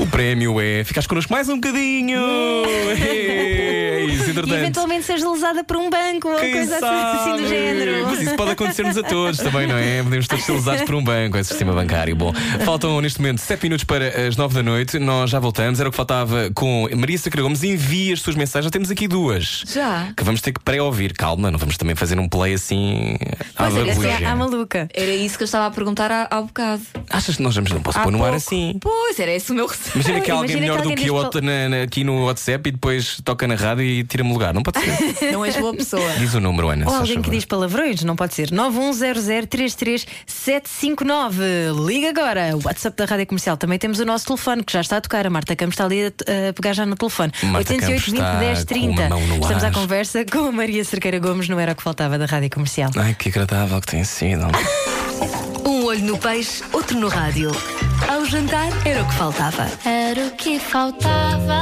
O prémio é ficares connosco mais um bocadinho. É isso, E eventualmente seres lesada por um banco ou Quem coisa assim, assim do género. Mas isso pode acontecer-nos a todos também, não é? Podemos todos ser lesados por um banco, é sistema bancário. Bom, faltam neste momento 7 minutos para as 9 da noite. Nós já voltamos. Era o que faltava com Maria Sacra Gomes. Envie as suas mensagens. Já temos aqui duas. Já. Que vamos ter que pré-ouvir. Calma, não vamos também fazer um play assim. à Pois é, assim, barbulha. à maluca. Era isso que eu estava a perguntar há, há bocado. Achas que nós vamos, não posso Há pôr no ar pouco. assim? Pois, era esse o meu receio. Imagina que há alguém Imagina melhor que do que eu diz outro na- na- aqui no WhatsApp e depois toca na rádio e tira-me lugar. Não pode ser. Não és boa pessoa. Diz o número, Ana. Ou se faz alguém que favor. diz palavrões, não pode ser. 910033759. Liga agora. O WhatsApp da Rádio Comercial. Também temos o nosso telefone que já está a tocar. A Marta Campos está ali a, a pegar já no telefone. Marta 808 Campos está 20 10 com 30. uma mão no Estamos ar. à conversa com a Maria Cerqueira Gomes, não era o que faltava da Rádio Comercial. Ai, que agradável que tem sido. Um olho no peixe, outro no rádio. Ao jantar era o que faltava. Era o que faltava.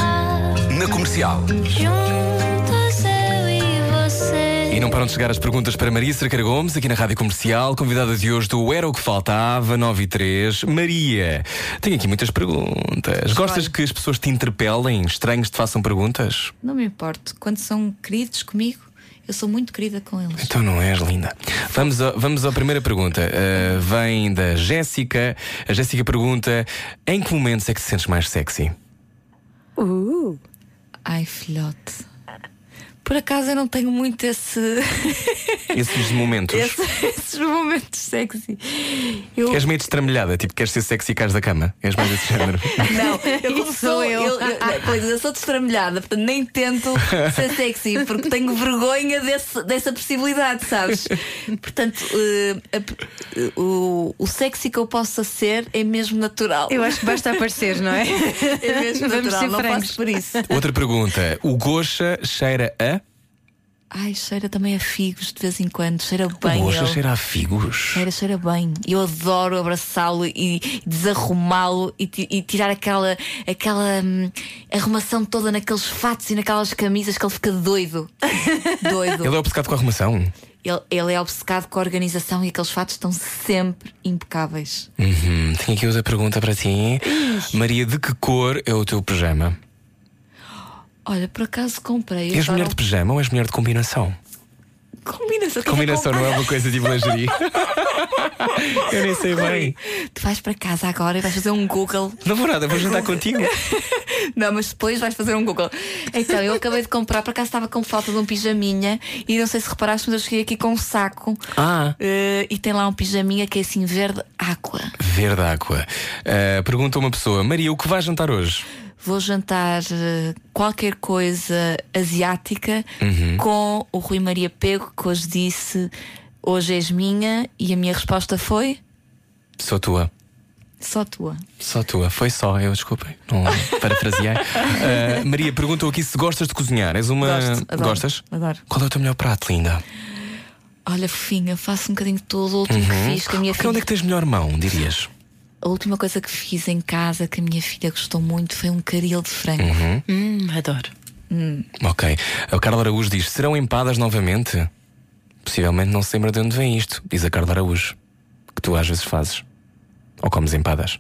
Na comercial. Juntos eu e você. E não param de chegar as perguntas para Maria Cerqueira Gomes, aqui na Rádio Comercial, convidada de hoje do Era o que Faltava, 9 e 3. Maria, tenho aqui muitas perguntas. Gostas que as pessoas te interpelem, estranhos te façam perguntas? Não me importo. Quando são queridos comigo, eu sou muito querida com eles. Então não és linda. Vamos, a- vamos à primeira pergunta. Uh, vem da Jéssica. A Jéssica pergunta: em que momentos é que te sentes mais sexy? Uh. Ai, filhote. Por acaso eu não tenho muito esse, Esses momentos. esse- esses momentos sexy. Eu, És meio destramelhada, tipo, queres ser sexy e cares da cama? És mais desse género. Não, eu como sou eu. eu. eu, pois, eu sou destramelhada, portanto nem tento ser sexy, porque tenho vergonha desse- dessa possibilidade, sabes? Portanto, a- eh, o, o sexy que eu possa ser é mesmo natural. Eu acho que basta aparecer, não é? É mesmo Vamos natural, ser não francos. faço por isso. Outra pergunta. O Goxa cheira a. Ai, cheira também a figos de vez em quando, cheira bem. Ele. cheira a figos. Cheira, cheira bem. Eu adoro abraçá-lo e desarrumá-lo e, e tirar aquela, aquela hum, arrumação toda naqueles fatos e naquelas camisas que ele fica doido. doido. Ele é obcecado com a arrumação. Ele, ele é obcecado com a organização e aqueles fatos estão sempre impecáveis. Uhum. Tenho aqui outra pergunta para ti. Maria, de que cor é o teu pijama? Olha, por acaso comprei. És mulher de pijama ou és mulher de combinação? Combinação. Combinação não é uma coisa tipo lingerie. Eu nem sei bem. Tu vais para casa agora e vais fazer um Google. Não vou nada, vou jantar contigo. Não, mas depois vais fazer um Google. Então, eu acabei de comprar, por acaso estava com falta de um pijaminha e não sei se reparaste, mas eu cheguei aqui com um saco. Ah. Eh, e tem lá um pijaminha que é assim verde água. Verde água. Ah, pergunta uma pessoa: Maria, o que vais jantar hoje? Vou jantar eh, qualquer coisa asiática Uhum. com o Rui Maria Pego, que hoje disse: Hoje és minha, e a minha resposta foi: Sou tua. Só tua. Só tua, foi só, eu desculpem, não parafraseei. Ah, Maria perguntou aqui se gostas de cozinhar. És uma. Gosto, adoro, Gostas? adoro. Qual é o teu melhor prato, linda? Olha, fofinha, faço um bocadinho de tudo. O último que fiz, que a minha Porque onde é filha. que tens melhor mão, dirias? A última coisa que fiz em casa que a minha filha gostou muito foi um caril de frango. Uhum. Hum, adoro. Ok. A Carla Araújo diz: serão empadas novamente? Possivelmente não se lembra de onde vem isto, diz a Carla Araújo. Que tu às vezes fazes. Ou comes empadas.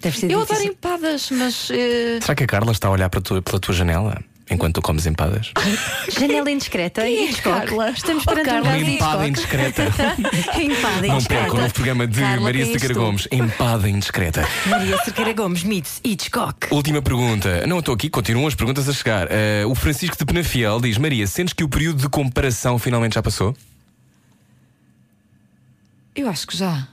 Deve ser Eu adoro difícil. empadas, mas. eh, Será que a Carla está a olhar para tu- pela tua janela enquanto tu comes empadas? Janela indiscreta Quem é e Hitchcock. Carla? Estamos Oh, perante Carla, um Uma empada indiscreta. Empada Não indiscreta. perca o novo programa de Carla, Maria Sequeira? Gomes. Empada indiscreta. Maria Cerqueira Gomes meets Hitchcock. Última pergunta. Não, estou aqui, continuam as perguntas a chegar. Eh, o Francisco de Penafiel diz: Maria, sentes que o período de comparação finalmente já passou? Eu acho que já.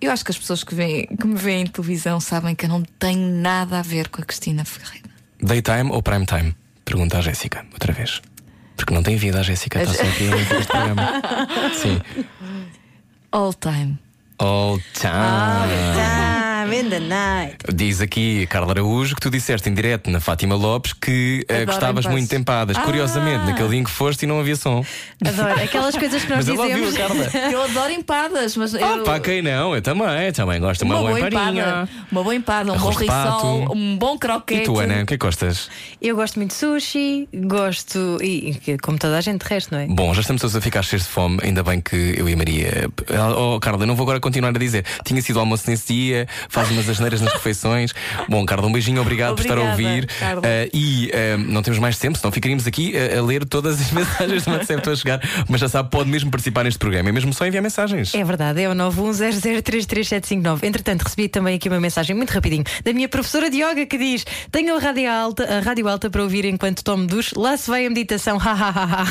Eu acho que as pessoas que, veem, que me veem em televisão sabem que eu não tenho nada a ver com a Cristina Ferreira. Daytime ou prime time? Pergunta à Jéssica, outra vez. Porque não tem vida a Jéssica, está só aqui a ouvir este programa. Sim. All time. All time. Time in the night. Diz aqui Carla Araújo que tu disseste em direto na Fátima Lopes que eh, Adoro gostavas muito de empadas. Ah. Curiosamente, naquele dia em que foste e não havia som. Adoro. Aquelas coisas que nós Mas ouviu dizemos. Carla. Eu adoro empadas, mas. Ah, eu... pá, quem não? Eu também, também gosto de uma, boa empada. Uma boa empada, um Arroz bom rissol, um bom E croquete. tu, Ana, o que é que gostas? Eu gosto muito de sushi, gosto. E, e como toda a gente, de resto, não é? Bom, já estamos todos a ficar cheios de fome, ainda bem que eu e a Maria. Oh, Carla, não vou agora continuar a dizer. Tinha sido almoço nesse dia, faz umas asneiras nas refeições. Bom, Carla, um beijinho, obrigado por estar a Obrigada, ouvir. Ah, e ah, não temos mais tempo, senão ficaríamos aqui a, a ler todas as mensagens do WhatsApp a chegar. Mas já sabe, pode mesmo participar neste programa, é mesmo só enviar mensagens. É verdade, é o 910033759. Entretanto, recebi também aqui uma mensagem muito rapidinho da minha professora de yoga que diz: Tenho a rádio alta, a rádio alta para ouvir enquanto tomo duche. Lá se vai a meditação. Ha, ha, ha, ha.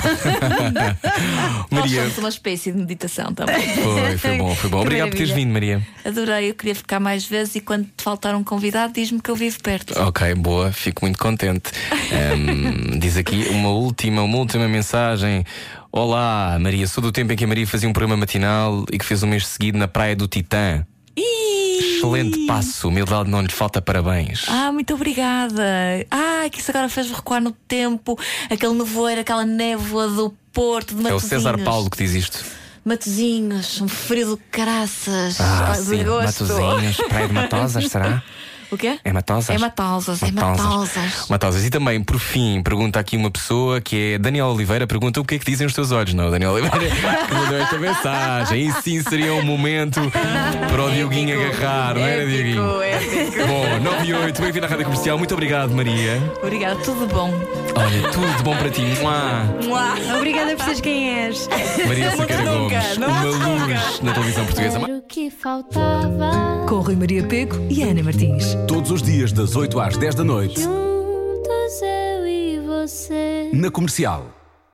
Nós Maria. somos uma espécie de meditação também. Foi, foi bom, foi bom. Que Obrigado por teres maravilha. vindo, Maria. Adorei, eu queria ficar mais vezes e quando te faltar um convidado, diz-me que eu vivo perto. Ok, boa, fico muito contente. Ahm, diz aqui uma última, uma última mensagem. Olá, Maria, sou do tempo em que a Maria fazia um programa matinal e que fez um mês seguido na Praia do Titã. Excelente passo, humildade não lhe falta parabéns. Ah, muito obrigada. Ah, que isso agora fez-me recuar no tempo. Aquele nevoeiro, aquela névoa do Porto, de é o Matosinhos. César Paulo que diz isto. Matozinhos, um frio do caraças. Ah, sim, gosto. Matosinhos, Praia de Matosas, será? O quê? É Matosas? É Matosas, é Matosas. Matosas. E também, por fim, pergunta aqui uma pessoa que é Daniel Oliveira, pergunta o que é que dizem os teus olhos. Não, Daniel Oliveira que mandou esta mensagem. E sim seria um momento para o Dioguinho agarrar, não era, Dioguinho? épico. Bom, 9 e 8, bem-vindo à Rádio Comercial. Muito obrigado, Maria. Obrigada, tudo bom. Olha, tudo de bom para ti. Mua. Mua. Obrigada por seres quem és. Maria Saqueira nunca, Gomes, não uma nunca. luz na televisão portuguesa. Era o que faltava. Com Rui Maria Pego e Ana Martins. Todos os dias, das 8 às 10 da noite, Juntos eu e você. na comercial.